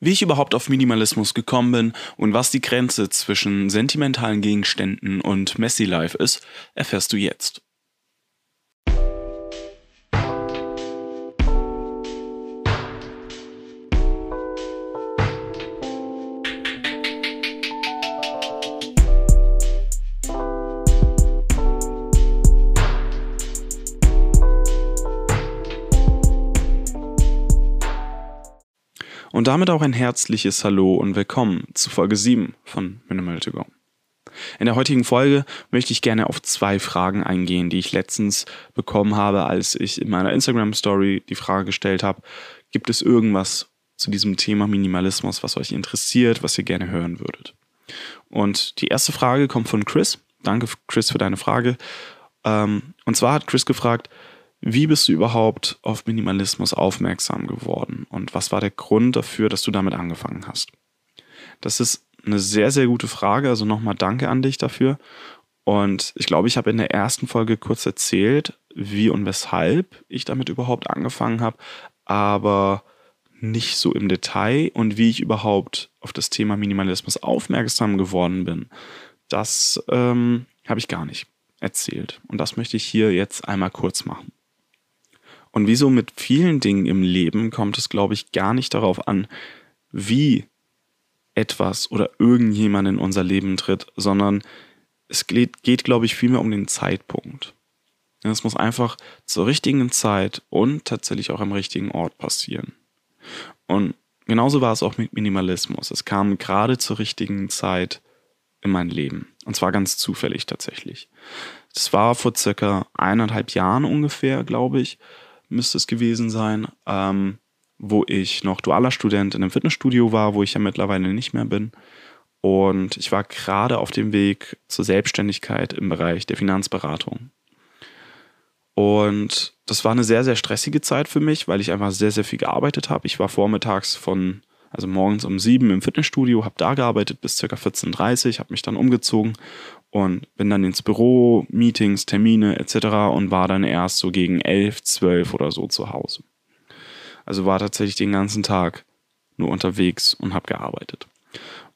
Wie ich überhaupt auf Minimalismus gekommen bin und was die Grenze zwischen sentimentalen Gegenständen und Messy Life ist, erfährst du jetzt. Und damit auch ein herzliches Hallo und willkommen zu Folge 7 von Minimal to Go. In der heutigen Folge möchte ich gerne auf zwei Fragen eingehen, die ich letztens bekommen habe, als ich in meiner Instagram Story die Frage gestellt habe, gibt es irgendwas zu diesem Thema Minimalismus, was euch interessiert, was ihr gerne hören würdet? Und die erste Frage kommt von Chris. Danke, Chris, für deine Frage. Ähm, und zwar hat Chris gefragt, wie bist du überhaupt auf Minimalismus aufmerksam geworden und was war der Grund dafür, dass du damit angefangen hast? Das ist eine sehr, sehr gute Frage. Also nochmal danke an dich dafür. Und ich glaube, ich habe in der ersten Folge kurz erzählt, wie und weshalb ich damit überhaupt angefangen habe, aber nicht so im Detail und wie ich überhaupt auf das Thema Minimalismus aufmerksam geworden bin. Das ähm, habe ich gar nicht erzählt. Und das möchte ich hier jetzt einmal kurz machen. Und wie so mit vielen Dingen im Leben kommt es, glaube ich, gar nicht darauf an, wie etwas oder irgendjemand in unser Leben tritt, sondern es geht, geht glaube ich, vielmehr um den Zeitpunkt. Es muss einfach zur richtigen Zeit und tatsächlich auch am richtigen Ort passieren. Und genauso war es auch mit Minimalismus. Es kam gerade zur richtigen Zeit in mein Leben. Und zwar ganz zufällig tatsächlich. Das war vor circa eineinhalb Jahren ungefähr, glaube ich müsste es gewesen sein, ähm, wo ich noch dualer Student in einem Fitnessstudio war, wo ich ja mittlerweile nicht mehr bin. Und ich war gerade auf dem Weg zur Selbstständigkeit im Bereich der Finanzberatung. Und das war eine sehr, sehr stressige Zeit für mich, weil ich einfach sehr, sehr viel gearbeitet habe. Ich war vormittags von, also morgens um sieben im Fitnessstudio, habe da gearbeitet bis ca. 14.30 Uhr, habe mich dann umgezogen und bin dann ins Büro, Meetings, Termine etc. und war dann erst so gegen elf, zwölf oder so zu Hause. Also war tatsächlich den ganzen Tag nur unterwegs und habe gearbeitet.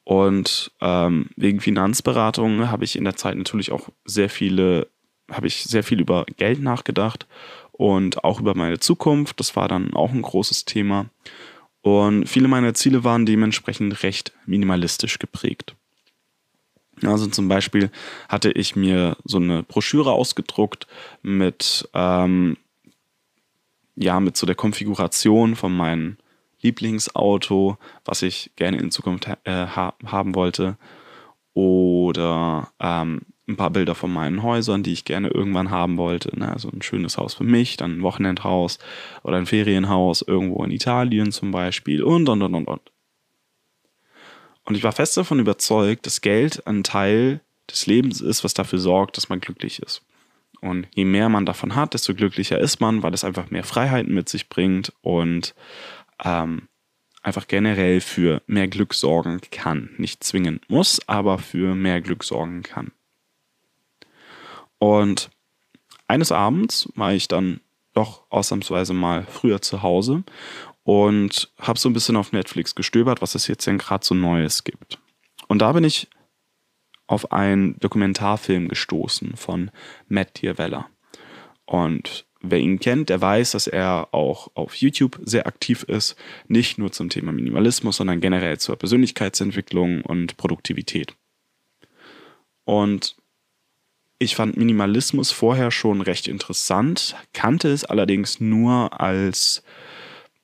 Und ähm, wegen Finanzberatung habe ich in der Zeit natürlich auch sehr viele, habe ich sehr viel über Geld nachgedacht und auch über meine Zukunft. Das war dann auch ein großes Thema. Und viele meiner Ziele waren dementsprechend recht minimalistisch geprägt. Also zum Beispiel hatte ich mir so eine Broschüre ausgedruckt mit, ähm, ja, mit so der Konfiguration von meinem Lieblingsauto, was ich gerne in Zukunft äh, ha haben wollte. Oder ähm, ein paar Bilder von meinen Häusern, die ich gerne irgendwann haben wollte. Ne? Also ein schönes Haus für mich, dann ein Wochenendhaus oder ein Ferienhaus irgendwo in Italien zum Beispiel und und und und und. Und ich war fest davon überzeugt, dass Geld ein Teil des Lebens ist, was dafür sorgt, dass man glücklich ist. Und je mehr man davon hat, desto glücklicher ist man, weil es einfach mehr Freiheiten mit sich bringt und ähm, einfach generell für mehr Glück sorgen kann. Nicht zwingend muss, aber für mehr Glück sorgen kann. Und eines Abends war ich dann doch ausnahmsweise mal früher zu Hause und habe so ein bisschen auf Netflix gestöbert, was es jetzt denn gerade so Neues gibt. Und da bin ich auf einen Dokumentarfilm gestoßen von Matt Dierweller. Und wer ihn kennt, der weiß, dass er auch auf YouTube sehr aktiv ist, nicht nur zum Thema Minimalismus, sondern generell zur Persönlichkeitsentwicklung und Produktivität. Und ich fand Minimalismus vorher schon recht interessant, kannte es allerdings nur als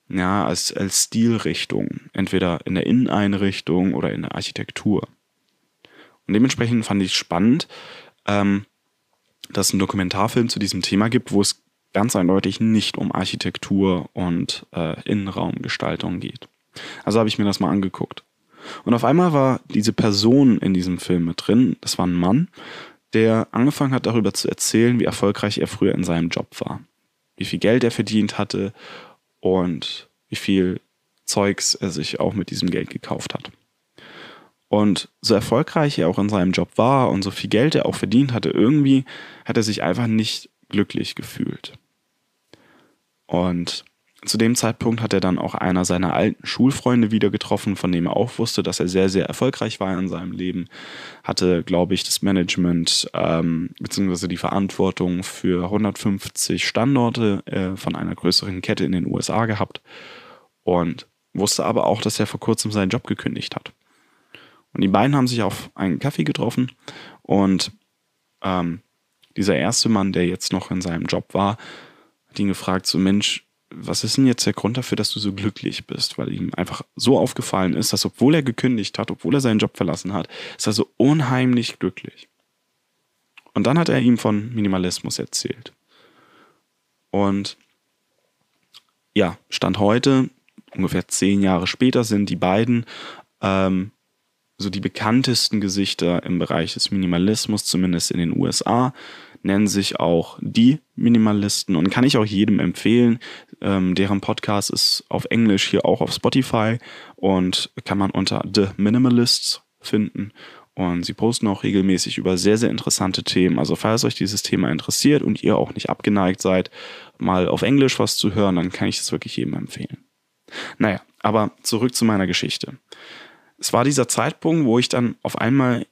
ja, als, als Stilrichtung, entweder in der Inneneinrichtung oder in der Architektur. Und dementsprechend fand ich spannend, ähm, dass es einen Dokumentarfilm zu diesem Thema gibt, wo es ganz eindeutig nicht um Architektur und äh, Innenraumgestaltung geht. Also habe ich mir das mal angeguckt. Und auf einmal war diese Person in diesem Film mit drin, das war ein Mann, der angefangen hat darüber zu erzählen, wie erfolgreich er früher in seinem Job war, wie viel Geld er verdient hatte und wie viel Zeugs er sich auch mit diesem Geld gekauft hat. Und so erfolgreich er auch in seinem Job war und so viel Geld er auch verdient hatte, irgendwie hat er sich einfach nicht glücklich gefühlt. Und zu dem Zeitpunkt hat er dann auch einer seiner alten Schulfreunde wieder getroffen, von dem er auch wusste, dass er sehr, sehr erfolgreich war in seinem Leben. Hatte, glaube ich, das Management ähm, bzw. die Verantwortung für 150 Standorte äh, von einer größeren Kette in den USA gehabt und wusste aber auch, dass er vor kurzem seinen Job gekündigt hat. Und die beiden haben sich auf einen Kaffee getroffen und ähm, dieser erste Mann, der jetzt noch in seinem Job war, hat ihn gefragt, so Mensch, was ist denn jetzt der Grund dafür, dass du so glücklich bist? Weil ihm einfach so aufgefallen ist, dass obwohl er gekündigt hat, obwohl er seinen Job verlassen hat, ist er so unheimlich glücklich. Und dann hat er ihm von Minimalismus erzählt. Und ja, Stand heute, ungefähr zehn Jahre später, sind die beiden ähm, so die bekanntesten Gesichter im Bereich des Minimalismus, zumindest in den USA nennen sich auch die Minimalisten und kann ich auch jedem empfehlen. Ähm, deren Podcast ist auf Englisch hier auch auf Spotify und kann man unter The Minimalists finden. Und sie posten auch regelmäßig über sehr, sehr interessante Themen. Also falls euch dieses Thema interessiert und ihr auch nicht abgeneigt seid, mal auf Englisch was zu hören, dann kann ich das wirklich jedem empfehlen. Naja, aber zurück zu meiner Geschichte. Es war dieser Zeitpunkt, wo ich dann auf einmal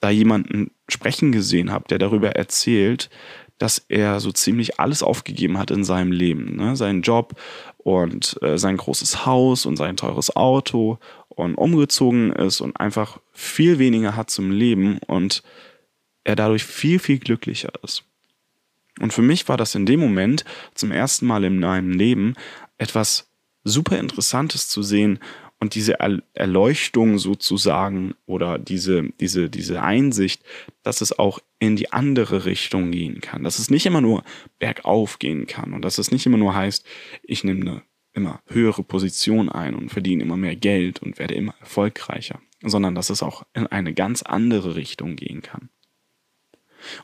da jemanden sprechen gesehen habe, der darüber erzählt, dass er so ziemlich alles aufgegeben hat in seinem Leben. Ne? Seinen Job und äh, sein großes Haus und sein teures Auto und umgezogen ist und einfach viel weniger hat zum Leben und er dadurch viel, viel glücklicher ist. Und für mich war das in dem Moment zum ersten Mal in meinem Leben etwas super Interessantes zu sehen und diese Erleuchtung sozusagen oder diese, diese, diese Einsicht, dass es auch in die andere Richtung gehen kann. Dass es nicht immer nur bergauf gehen kann und dass es nicht immer nur heißt, ich nehme eine immer höhere Position ein und verdiene immer mehr Geld und werde immer erfolgreicher, sondern dass es auch in eine ganz andere Richtung gehen kann.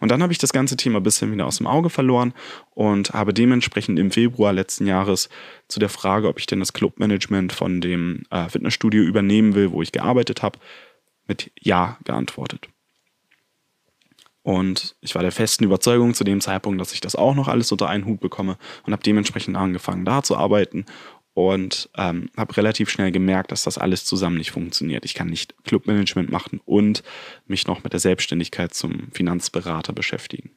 Und dann habe ich das ganze Thema ein bisschen wieder aus dem Auge verloren und habe dementsprechend im Februar letzten Jahres zu der Frage, ob ich denn das Clubmanagement von dem äh, Fitnessstudio übernehmen will, wo ich gearbeitet habe, mit Ja geantwortet. Und ich war der festen Überzeugung zu dem Zeitpunkt, dass ich das auch noch alles unter einen Hut bekomme und habe dementsprechend angefangen, da zu arbeiten und ähm, habe relativ schnell gemerkt, dass das alles zusammen nicht funktioniert. Ich kann nicht Clubmanagement machen und mich noch mit der Selbstständigkeit zum Finanzberater beschäftigen.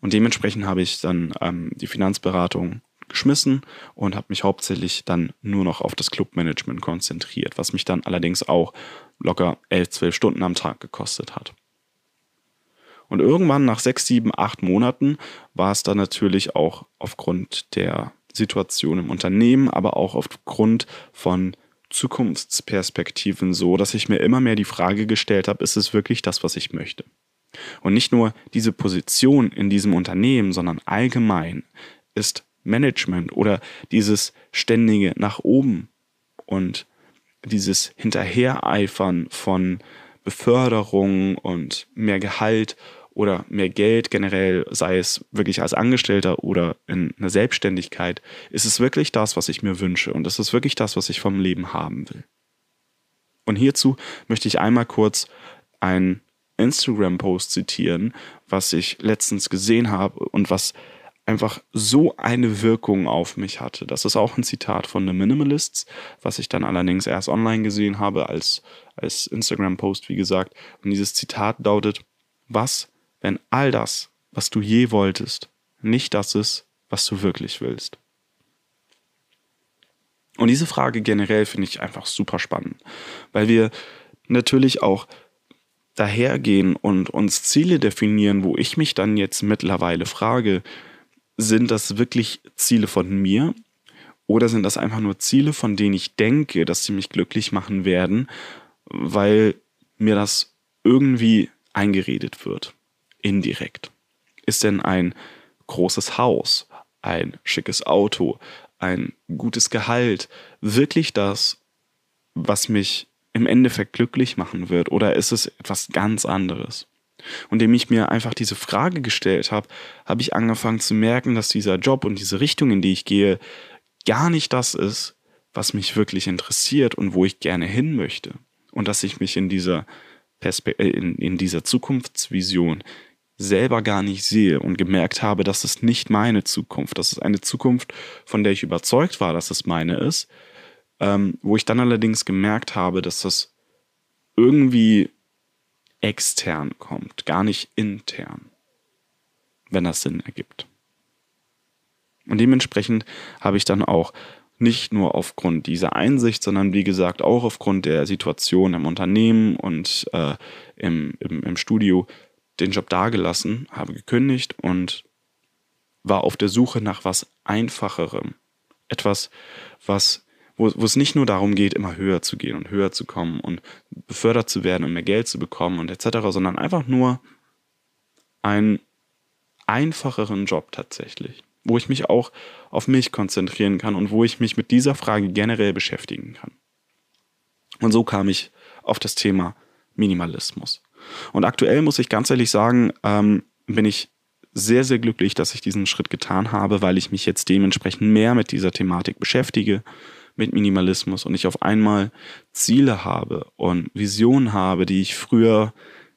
Und dementsprechend habe ich dann ähm, die Finanzberatung geschmissen und habe mich hauptsächlich dann nur noch auf das Clubmanagement konzentriert, was mich dann allerdings auch locker elf, zwölf Stunden am Tag gekostet hat. Und irgendwann nach sechs, sieben, acht Monaten war es dann natürlich auch aufgrund der Situation im Unternehmen, aber auch aufgrund von Zukunftsperspektiven so, dass ich mir immer mehr die Frage gestellt habe, ist es wirklich das, was ich möchte? Und nicht nur diese Position in diesem Unternehmen, sondern allgemein ist Management oder dieses ständige nach oben und dieses Hinterhereifern von Beförderung und mehr Gehalt oder mehr Geld generell, sei es wirklich als Angestellter oder in einer Selbstständigkeit, ist es wirklich das, was ich mir wünsche und ist es wirklich das, was ich vom Leben haben will. Und hierzu möchte ich einmal kurz einen Instagram-Post zitieren, was ich letztens gesehen habe und was einfach so eine Wirkung auf mich hatte. Das ist auch ein Zitat von The Minimalists, was ich dann allerdings erst online gesehen habe als, als Instagram-Post, wie gesagt. Und dieses Zitat lautet, was wenn all das, was du je wolltest, nicht das ist, was du wirklich willst? Und diese Frage generell finde ich einfach super spannend, weil wir natürlich auch dahergehen und uns Ziele definieren, wo ich mich dann jetzt mittlerweile frage, sind das wirklich Ziele von mir oder sind das einfach nur Ziele, von denen ich denke, dass sie mich glücklich machen werden, weil mir das irgendwie eingeredet wird? Indirekt? Ist denn ein großes Haus, ein schickes Auto, ein gutes Gehalt wirklich das, was mich im Endeffekt glücklich machen wird? Oder ist es etwas ganz anderes? Und indem ich mir einfach diese Frage gestellt habe, habe ich angefangen zu merken, dass dieser Job und diese Richtung, in die ich gehe, gar nicht das ist, was mich wirklich interessiert und wo ich gerne hin möchte. Und dass ich mich in dieser, Perspe äh, in, in dieser Zukunftsvision selber gar nicht sehe und gemerkt habe, dass es nicht meine Zukunft, das ist eine Zukunft, von der ich überzeugt war, dass es meine ist, ähm, wo ich dann allerdings gemerkt habe, dass das irgendwie extern kommt, gar nicht intern, wenn das Sinn ergibt. Und dementsprechend habe ich dann auch nicht nur aufgrund dieser Einsicht, sondern wie gesagt auch aufgrund der Situation im Unternehmen und äh, im, im, im Studio den Job dagelassen, habe gekündigt und war auf der Suche nach was Einfacherem. Etwas, was, wo, wo es nicht nur darum geht, immer höher zu gehen und höher zu kommen und befördert zu werden und mehr Geld zu bekommen und etc., sondern einfach nur einen einfacheren Job tatsächlich, wo ich mich auch auf mich konzentrieren kann und wo ich mich mit dieser Frage generell beschäftigen kann. Und so kam ich auf das Thema Minimalismus. Und aktuell muss ich ganz ehrlich sagen, ähm, bin ich sehr, sehr glücklich, dass ich diesen Schritt getan habe, weil ich mich jetzt dementsprechend mehr mit dieser Thematik beschäftige, mit Minimalismus und ich auf einmal Ziele habe und Visionen habe, die ich früher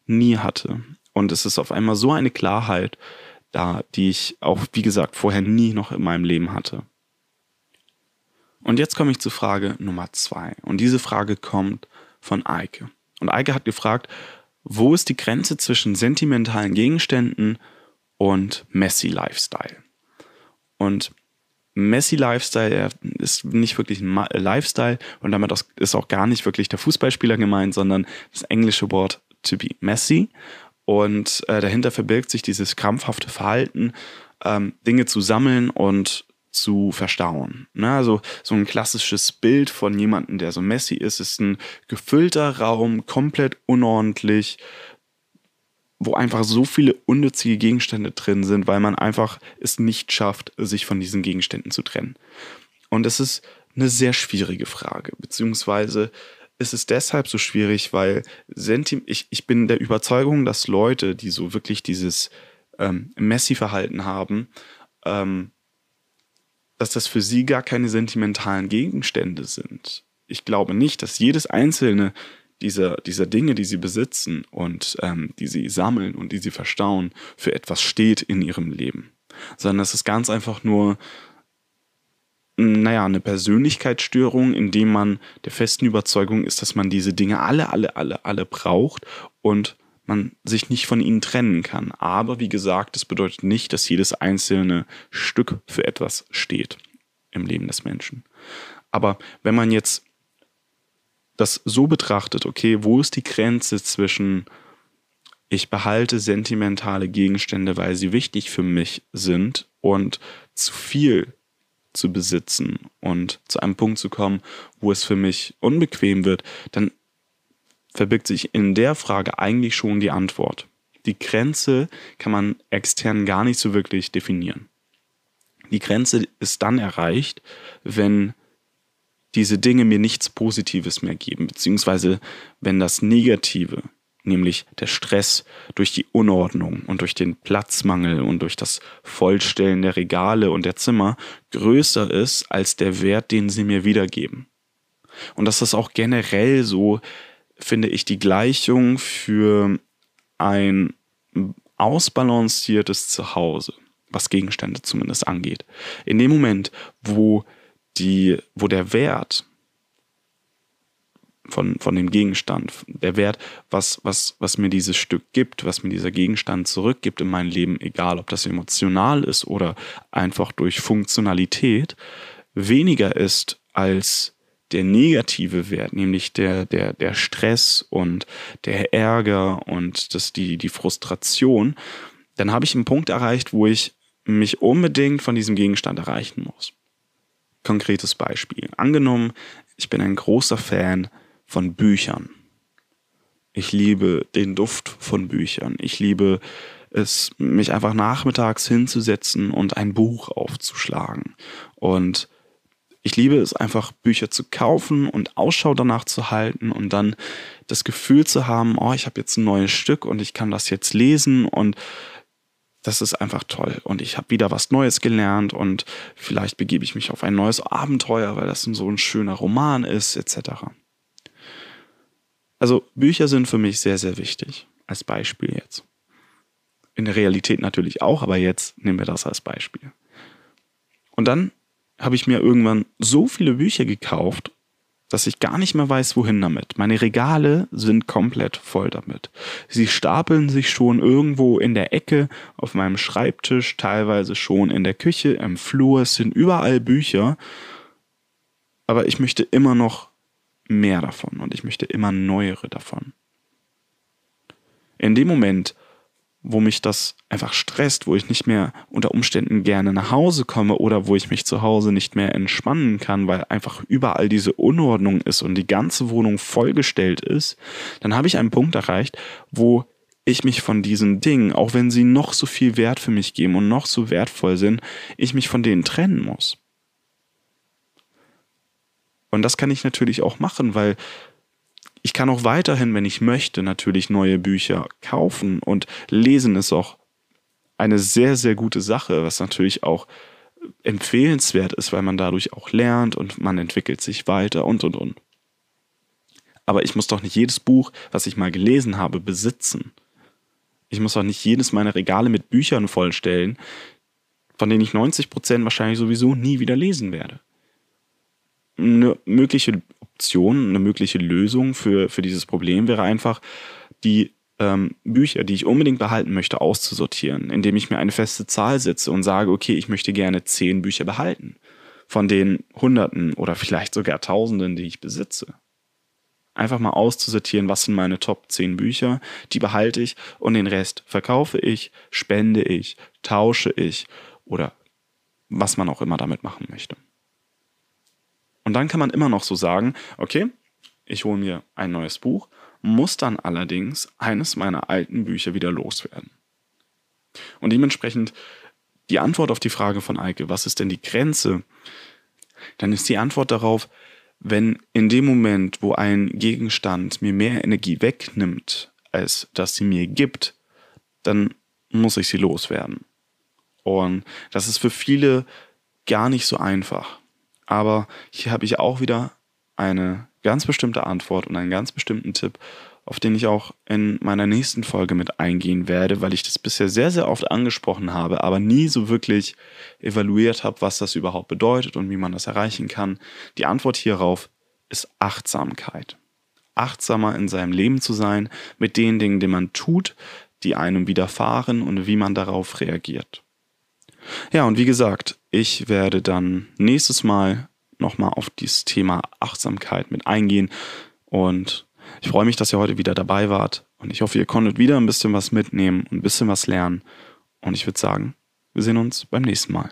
nie hatte. Und es ist auf einmal so eine Klarheit da, die ich auch, wie gesagt, vorher nie noch in meinem Leben hatte. Und jetzt komme ich zur Frage Nummer zwei. Und diese Frage kommt von Eike. Und Eike hat gefragt, wo ist die Grenze zwischen sentimentalen Gegenständen und Messy Lifestyle? Und Messy Lifestyle ist nicht wirklich ein Lifestyle und damit ist auch gar nicht wirklich der Fußballspieler gemeint, sondern das englische Wort to be messy. Und äh, dahinter verbirgt sich dieses krampfhafte Verhalten, ähm, Dinge zu sammeln und zu verstauen. Ne? Also so ein klassisches Bild von jemandem, der so messy ist, ist ein gefüllter Raum, komplett unordentlich, wo einfach so viele unnützige Gegenstände drin sind, weil man einfach es nicht schafft, sich von diesen Gegenständen zu trennen. Und es ist eine sehr schwierige Frage, beziehungsweise ist es deshalb so schwierig, weil Sentim ich, ich bin der Überzeugung, dass Leute, die so wirklich dieses ähm, Messi-Verhalten haben, ähm, dass das für sie gar keine sentimentalen Gegenstände sind. Ich glaube nicht, dass jedes einzelne dieser, dieser Dinge, die sie besitzen und ähm, die sie sammeln und die sie verstauen, für etwas steht in ihrem Leben. Sondern es ist ganz einfach nur, naja, eine Persönlichkeitsstörung, indem man der festen Überzeugung ist, dass man diese Dinge alle, alle, alle, alle braucht und man sich nicht von ihnen trennen kann. Aber wie gesagt, das bedeutet nicht, dass jedes einzelne Stück für etwas steht im Leben des Menschen. Aber wenn man jetzt das so betrachtet, okay, wo ist die Grenze zwischen ich behalte sentimentale Gegenstände, weil sie wichtig für mich sind und zu viel zu besitzen und zu einem Punkt zu kommen, wo es für mich unbequem wird, dann verbirgt sich in der Frage eigentlich schon die Antwort. Die Grenze kann man extern gar nicht so wirklich definieren. Die Grenze ist dann erreicht, wenn diese Dinge mir nichts Positives mehr geben, beziehungsweise wenn das Negative, nämlich der Stress durch die Unordnung und durch den Platzmangel und durch das Vollstellen der Regale und der Zimmer größer ist als der Wert, den sie mir wiedergeben. Und das ist auch generell so finde ich die Gleichung für ein ausbalanciertes Zuhause, was Gegenstände zumindest angeht. In dem Moment, wo, die, wo der Wert von, von dem Gegenstand, der Wert, was, was, was mir dieses Stück gibt, was mir dieser Gegenstand zurückgibt in mein Leben, egal ob das emotional ist oder einfach durch Funktionalität, weniger ist als der negative Wert, nämlich der, der, der Stress und der Ärger und das, die, die Frustration, dann habe ich einen Punkt erreicht, wo ich mich unbedingt von diesem Gegenstand erreichen muss. Konkretes Beispiel. Angenommen, ich bin ein großer Fan von Büchern. Ich liebe den Duft von Büchern. Ich liebe es, mich einfach nachmittags hinzusetzen und ein Buch aufzuschlagen. Und ich liebe es einfach, Bücher zu kaufen und Ausschau danach zu halten und dann das Gefühl zu haben, oh, ich habe jetzt ein neues Stück und ich kann das jetzt lesen und das ist einfach toll. Und ich habe wieder was Neues gelernt und vielleicht begebe ich mich auf ein neues Abenteuer, weil das so ein schöner Roman ist, etc. Also Bücher sind für mich sehr, sehr wichtig, als Beispiel jetzt. in der Realität natürlich auch, aber jetzt nehmen wir das als Beispiel. Und dann habe ich mir irgendwann so viele Bücher gekauft, dass ich gar nicht mehr weiß, wohin damit. Meine Regale sind komplett voll damit. Sie stapeln sich schon irgendwo in der Ecke auf meinem Schreibtisch, teilweise schon in der Küche, im Flur. Es sind überall Bücher. Aber ich möchte immer noch mehr davon und ich möchte immer neuere davon. In dem Moment, wo mich das einfach stresst, wo ich nicht mehr unter Umständen gerne nach Hause komme oder wo ich mich zu Hause nicht mehr entspannen kann, weil einfach überall diese Unordnung ist und die ganze Wohnung vollgestellt ist, dann habe ich einen Punkt erreicht, wo ich mich von diesen Dingen, auch wenn sie noch so viel Wert für mich geben und noch so wertvoll sind, ich mich von denen trennen muss. Und das kann ich natürlich auch machen, weil ich kann auch weiterhin, wenn ich möchte, natürlich neue Bücher kaufen und lesen ist auch eine sehr, sehr gute Sache, was natürlich auch empfehlenswert ist, weil man dadurch auch lernt und man entwickelt sich weiter und und und. Aber ich muss doch nicht jedes Buch, was ich mal gelesen habe, besitzen. Ich muss doch nicht jedes meiner Regale mit Büchern vollstellen, von denen ich 90% wahrscheinlich sowieso nie wieder lesen werde. Eine mögliche Option, eine mögliche Lösung für, für dieses Problem wäre einfach, die ähm, Bücher, die ich unbedingt behalten möchte, auszusortieren, indem ich mir eine feste Zahl setze und sage, okay, ich möchte gerne zehn Bücher behalten. Von den Hunderten oder vielleicht sogar Tausenden, die ich besitze. Einfach mal auszusortieren, was sind meine Top 10 Bücher, die behalte ich und den Rest verkaufe ich, spende ich, tausche ich oder was man auch immer damit machen möchte. Und dann kann man immer noch so sagen, okay, ich hole mir ein neues Buch, muss dann allerdings eines meiner alten Bücher wieder loswerden. Und dementsprechend die Antwort auf die Frage von Eike, was ist denn die Grenze? Dann ist die Antwort darauf, wenn in dem Moment, wo ein Gegenstand mir mehr Energie wegnimmt, als dass sie mir gibt, dann muss ich sie loswerden. Und das ist für viele gar nicht so einfach. Aber hier habe ich auch wieder eine ganz bestimmte Antwort und einen ganz bestimmten Tipp, auf den ich auch in meiner nächsten Folge mit eingehen werde, weil ich das bisher sehr, sehr oft angesprochen habe, aber nie so wirklich evaluiert habe, was das überhaupt bedeutet und wie man das erreichen kann. Die Antwort hierauf ist Achtsamkeit. Achtsamer in seinem Leben zu sein mit den Dingen, die man tut, die einem widerfahren und wie man darauf reagiert. Ja, und wie gesagt, ich werde dann nächstes Mal nochmal auf dieses Thema Achtsamkeit mit eingehen. Und ich freue mich, dass ihr heute wieder dabei wart. Und ich hoffe, ihr konntet wieder ein bisschen was mitnehmen und ein bisschen was lernen. Und ich würde sagen, wir sehen uns beim nächsten Mal.